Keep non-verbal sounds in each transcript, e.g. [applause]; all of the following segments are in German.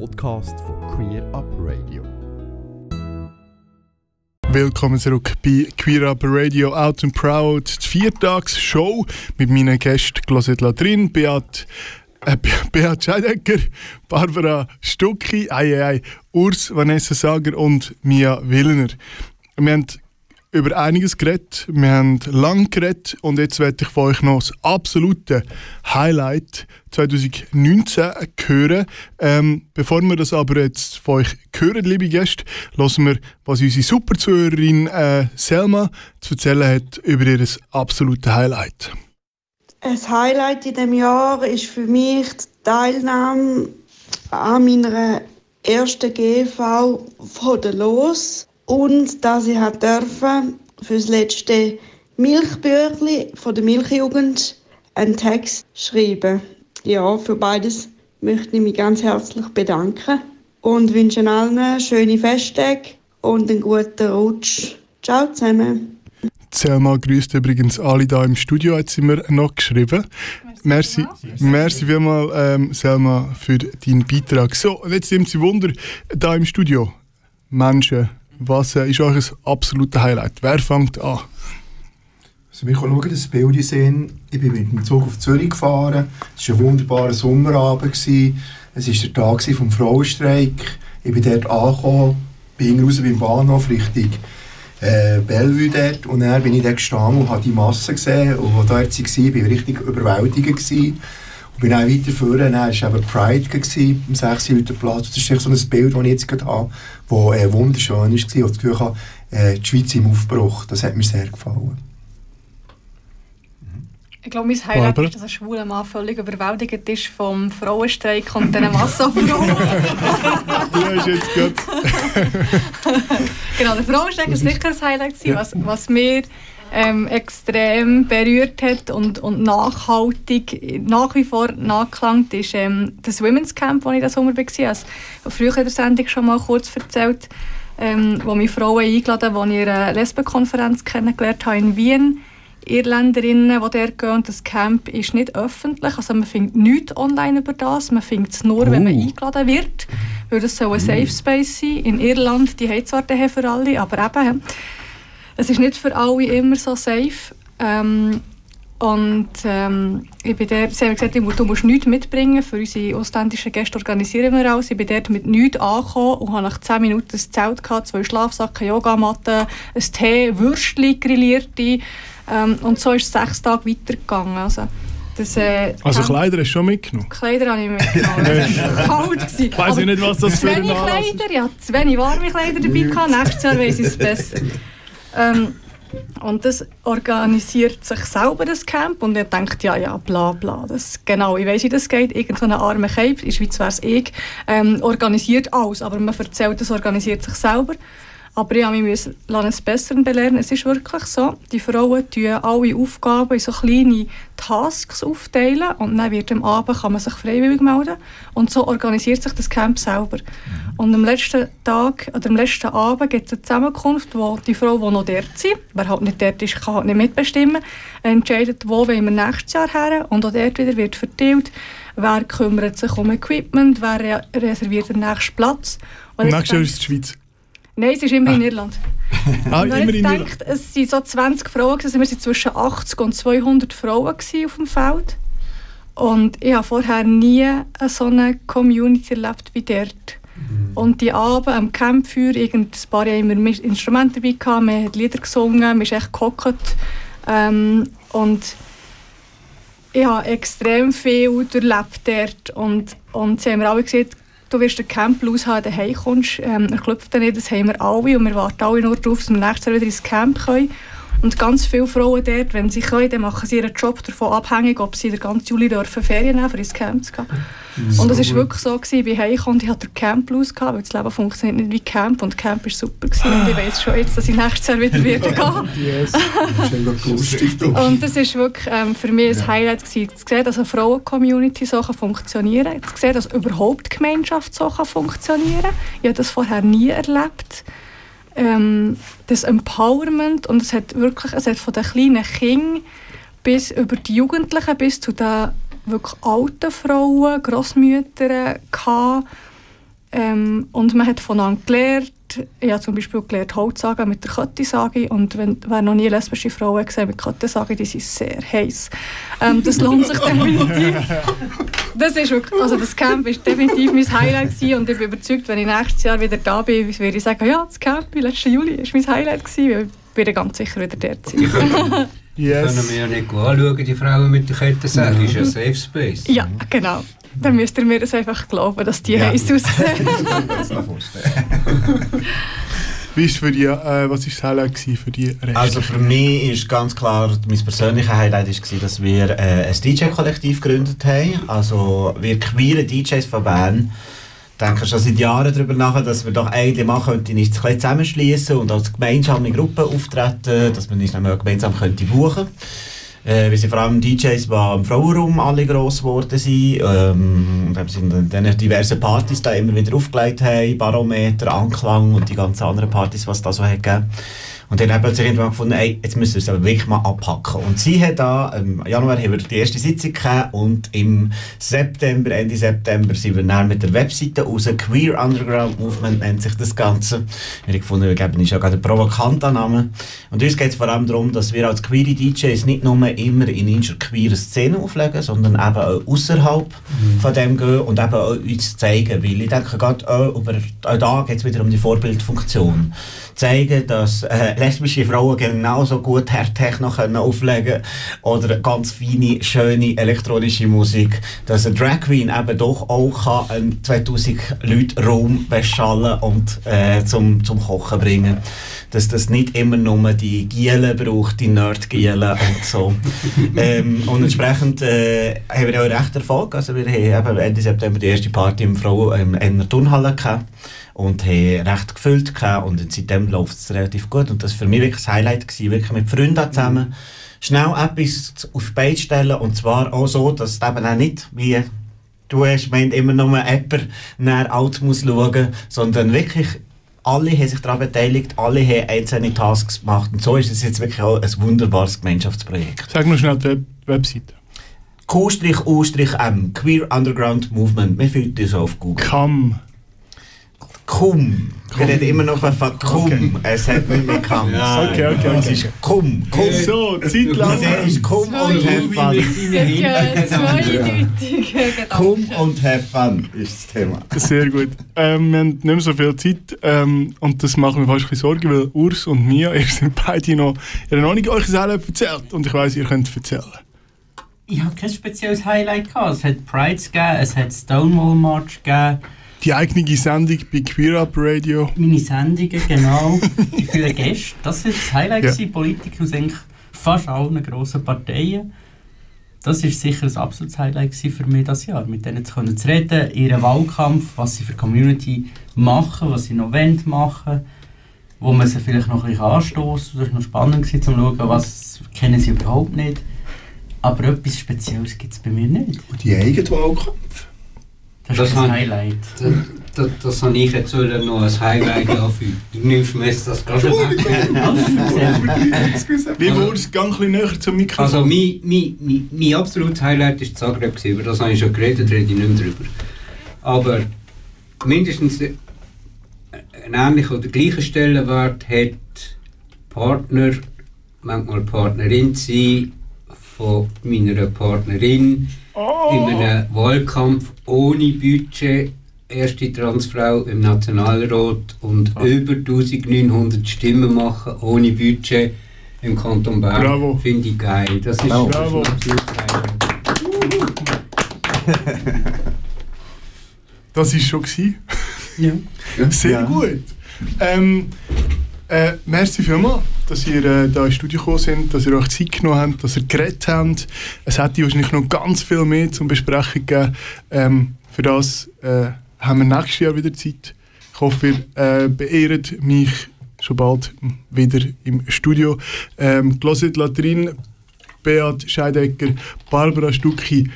Podcast von Queer Up Radio. Willkommen zurück bei Queer Up Radio Out and Proud, die Viertagsshow mit meinen Gästen Closet Latrin, Beat, äh, Beat Scheidecker, Barbara Stucki, ei, ei, ei, Urs Vanessa Sager und Mia Willner. Wir haben über einiges geredet. Wir haben lang geredet und jetzt werde ich von euch noch das absolute Highlight 2019 hören. Ähm, bevor wir das aber jetzt von euch hören, liebe Gäste, hören wir, was unsere Superzuhörerin äh, Selma zu erzählen hat über ihr absolutes Highlight. Ein Highlight in diesem Jahr ist für mich die Teilnahme an meiner ersten GV von der Los und dass ich dürfen für das letzte Milchbüchli von der Milchjugend einen Text schreiben. Ja, für beides möchte ich mich ganz herzlich bedanken und wünsche allen schöne Festtage und einen guten Rutsch. Ciao zusammen. Selma grüßt übrigens alle hier im Studio, hat sie mir noch geschrieben. Merci, merci vielmals, ähm, Selma, für deinen Beitrag. So, jetzt nimmt sie Wunder, da im Studio. Menschen, was äh, ist euch ein absolutes Highlight? Wer fängt an? Also wir können schauen, das Bild sehen. Ich bin mit dem Zug auf Zürich gefahren. Es war ein wunderbarer Sommerabend. Es war der Tag vom Frauenstreik. Ich bin dort angekommen, bin raus beim Bahnhof Richtung äh, Bellevue dort. Und dann bin ich dort gestanden und habe die Masse gesehen. Und als dort war, war ich richtig überwältigt. Gewesen. Und bin dann weiter vorne, dann war eben Pride gewesen, am 6. Platz. Das ist so ein Bild, das ich jetzt gerade habe, das äh, wunderschön war. Und das Gefühl äh, die Schweiz im Aufbruch. Das hat mir sehr gefallen. Ich glaube, mein Highlight Barbara? ist, dass ein schwuler Mann völlig überwältigt ist vom Frauenstreik und diesen Massenfrauen. [laughs] du hast jetzt gerade... [laughs] genau, der Frauenstreik war sicher ein Highlight, was, was mir ähm, extrem berührt hat und, und nachhaltig nach wie vor nachklangt, ist ähm, das Women's Camp, das ich diesen Sommer war. Also, früher in der Sendung schon mal kurz erzählt, ähm, wo mich Frauen eingeladen haben, die ich eine Lesbenkonferenz kennengelernt habe in Wien Irländerinnen, die dort gehen. Das Camp ist nicht öffentlich. Also man findet nichts online über das. Man findet es nur, oh. wenn man oh. eingeladen wird. Weil das soll ein mm. Safe Space sein. In Irland, die haben zwar den für alle, aber eben, es ist nicht für alle immer so safe. Ähm, und ähm, ich bin dort, sie haben gesagt, du musst nichts mitbringen. Für unsere ausländischen Gäste organisieren wir alles. Ich bin dort mit nichts angekommen und habe nach 10 Minuten ein Zelt gehabt, zwei Schlafsacken, Yogamatten, ein Tee, Würstchen, grillierte. Ähm, und so ist es sechs Tage weitergegangen. Also, das, äh, also Kleider hast du schon mitgenommen? Kleider habe ich [laughs] mitgenommen. das war kalt. Ich weiss ich [laughs] nicht, was das für ein Kleider, ja, zu wenig warme Kleider dabei gehabt. Nächstes Jahr weiss ich es besser. Ähm, und das organisiert sich selber, das Camp. Und er denkt, ja, ja, bla, bla. Das, genau, ich weiß, wie das geht. Irgend so eine arme Cape, in der Schweiz wäre ich, ähm, organisiert alles. Aber man erzählt, das organisiert sich selber. Aber ich musste mich eines Besseren belehren. Es ist wirklich so, die Frauen teilen alle Aufgaben in so kleine Tasks aufteilen und dann wird am Abend kann man sich freiwillig melden und so organisiert sich das Camp selber. Mhm. Und am letzten Tag oder am letzten Abend gibt es eine Zusammenkunft, wo die Frau, die noch dort sind, wer halt nicht dort ist, kann halt nicht mitbestimmen, entscheidet, wo wollen wir nächstes Jahr her und auch dort wieder wird verteilt, wer kümmert sich um Equipment, wer reserviert den nächsten Platz. Und nächstes Jahr ist es die Schweiz. Nein, es ist immer ah. in Irland. [laughs] ah, immer in Irland. Denkt, es waren so 20 Frauen, also wir waren zwischen 80 und 200 Frauen auf dem Feld. Und ich habe vorher nie so eine Community erlebt wie dort. Mhm. Und die Abend am Campfeuer, ein paar Jahre immer Instrumente dabei gehabt, wir haben Lieder gesungen, wir haben echt gehockt. Ähm, und ich habe extrem viel erlebt dort. Und, und sie haben mir alle gesagt, du wirst den Camp haben, daheim kommst. Ähm, er klopft dann nicht, das haben wir alle und wir warten alle nur darauf, dass wir nächstes Jahr wieder ins Camp können. Und ganz viele Frauen dort, wenn sie können, dann machen sie ihren Job davon abhängig, ob sie den ganzen Juli dürfen Ferien nehmen, für ins Camp zu gehen. So und es war wirklich so, gewesen, ich bin heimgekommen und ich hatte Camp Blues, gehabt, weil das Leben funktioniert nicht wie Camp und Camp war super. Gewesen. Und ich weiß schon jetzt, dass ich nächstes Jahr wieder [laughs] werde gehen. yes. und das war wirklich ähm, für mich ein Highlight, gewesen, zu sehen, dass eine Frauen-Community so funktionieren kann, zu sehen, dass überhaupt die Gemeinschaft so funktionieren kann. Ich habe das vorher nie erlebt ähm, das Empowerment und es hat wirklich, es hat von den kleinen Kindern bis über die Jugendlichen bis zu den wirklich alten Frauen, Großmüttern gehabt. Ähm, und man hat voneinander gelernt. Ich habe zum Beispiel gelernt Holzsagen mit der Köttisage und wenn, wer noch nie lesbische Frauen gesehen mit Köttisage, die sind sehr heiß. Ähm, das lohnt sich [laughs] definitiv. Das ist wirklich, also das Camp ist definitiv mein Highlight gewesen und ich bin überzeugt, wenn ich nächstes Jahr wieder da bin, werde ich sagen, ja, das Camp im letzten Juli war mein Highlight gewesen, weil ich werde ganz sicher wieder dort sein. [laughs] yes. Können wir ja nicht anschauen, die Frauen mit der Kette sagen, ist ja Safe Space. Ja, genau. Dann müsst ihr mir das einfach glauben, dass die ja. heiß [laughs] aussehen. das kann Wie ist für die, äh, was war das Highlight für die Reste? Also für mich ist ganz klar, mein persönliches Highlight war, dass wir äh, ein DJ-Kollektiv gegründet haben. Also wir queeren DJs von Bern denken schon seit Jahren darüber nach, dass wir doch eigentlich machen könnten, uns zusammenschließen und als gemeinsame Gruppe auftreten, dass man uns dann gemeinsam könnte buchen könnte. Äh, wir sind vor allem DJs, die im Frauenraum alle gross geworden sind. Ähm, wir sind dann diverse Partys da immer wieder aufgelegt haben, Barometer, Anklang und die ganzen anderen Partys, was da so hat gegeben. Und dann haben wir plötzlich irgendwann gefunden, ey, jetzt müssen wir es aber wirklich mal abpacken. Und sie hat da, im Januar haben wir die erste Sitzung gehabt und im September, Ende September, sind wir dann mit der Webseite raus. Queer Underground Movement nennt sich das Ganze. Wir haben gefunden, wir geben uns ja gerade einen provokanten Namen. Und uns geht es vor allem darum, dass wir als queere DJs nicht nur immer in unserer queeren Szene auflegen, sondern eben auch außerhalb mhm. von dem gehen und eben auch uns zeigen. Weil ich denke, gerade auch, über, auch da geht es wieder um die Vorbildfunktion zeigen, dass äh, lesbische Frauen genauso gut Hair-Techno auflegen oder ganz feine, schöne elektronische Musik. Dass ein Drag Queen eben doch auch kann einen 2000 Leute Raum beschallen und äh, zum, zum Kochen bringen dass das nicht immer nur die Gielen braucht, die Nerd-Gielen und so. [laughs] ähm, und entsprechend äh, haben wir auch recht Erfolg. Also wir haben Ende September die erste Party im Frau in der Turnhalle gehabt und haben recht gefüllt gehabt und seitdem läuft es relativ gut und das war für mich wirklich das Highlight gewesen, wirklich mit Freunden zusammen schnell etwas auf die Beine stellen und zwar auch so, dass es eben auch nicht wie du hast meint immer nur jemand nach alt muss schauen, sondern wirklich alle haben sich daran beteiligt, alle haben einzelne Tasks gemacht und so ist es jetzt wirklich auch ein wunderbares Gemeinschaftsprojekt. Sag nur schnell die Web Webseite. Q-U-M, Queer Underground Movement. Man findet das auf Google. Come. Kum. Wir reden immer noch von Kum. Okay. Es hat nicht mehr Kam. Ja, okay, okay, okay. Es ist Kum. Kum. So, Zeit lang. Der ist Kum und Have Fun. Kum und Have Fun ist das Thema. Sehr gut. Ähm, wir haben nicht mehr so viel Zeit ähm, und das macht mir fast ein bisschen Sorgen, weil Urs und Mia, [laughs] ihr sind beide noch, ihr habt noch nicht euch selber erzählt und ich weiss, ihr könnt erzählen. Ich habe kein spezielles Highlight gehabt. Es hat Prides gegeben, es hat Stonewall March gegeben die eigene Sendung bei Queer Up Radio. Meine Sendungen, genau. die vielen Gäste. Das war das Highlight, ja. Politiker aus eigentlich fast allen grossen Parteien. Das war sicher ein absolutes Highlight für mich dieses Jahr, mit denen zu, können zu reden, ihren Wahlkampf, was sie für Community machen, was sie noch wollen machen, wo man sie vielleicht noch ein bisschen anstoßen. Das war noch spannend gewesen, zu schauen, was kennen sie überhaupt nicht. Aber etwas Spezielles gibt es bei mir nicht. Und die eigenen Wahlkampf? Das, das ist ein Highlight. Das, das, das habe ich jetzt noch als Highlight anfügen. Du nimmst mir jetzt das gerade weg. [laughs] Wie wurde es ein bisschen näher zum Mikrofon? Also mein, mein, mein, mein absolutes Highlight war Zagreb, über das habe ich schon geredet, rede ich nicht mehr drüber. Aber mindestens einen ähnlichen oder gleichen Stellenwert hat Partner, manchmal Partnerin sein von meiner Partnerin oh. in einem Wahlkampf ohne Budget erste Transfrau im Nationalrat und oh. über 1900 Stimmen machen ohne Budget im Kanton Bern. Finde ich geil. Das ist Bravo. Bravo. [laughs] das ist schon ja. [laughs] Sehr ja. gut. Ähm, äh, merci vielmals, dass ihr äh, da ins Studio gekommen sind, dass ihr euch Zeit genommen habt, dass ihr geredet habt. Es hätte wahrscheinlich noch ganz viel mehr zum Besprechen gegeben. Ähm, für das äh, haben wir nächstes Jahr wieder Zeit. Ich hoffe, ihr äh, beehrt mich schon bald wieder im Studio. Ähm, Closet Latrin, Beat Scheidecker, Barbara Stucki,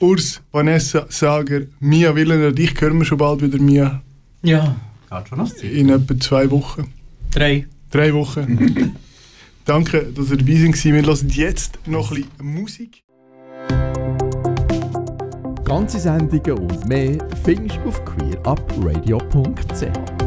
Urs, Vanessa Sager, Mia Willener, dich hören wir schon bald wieder, Mia. Ja, geht schon noch Zeit. In etwa zwei Wochen. Drei. Drei Wochen. [laughs] Danke, dass ihr dabei seid. Wir hören jetzt noch ein bisschen Musik. Ganze Sendungen und mehr findest du auf queerupradio.ch.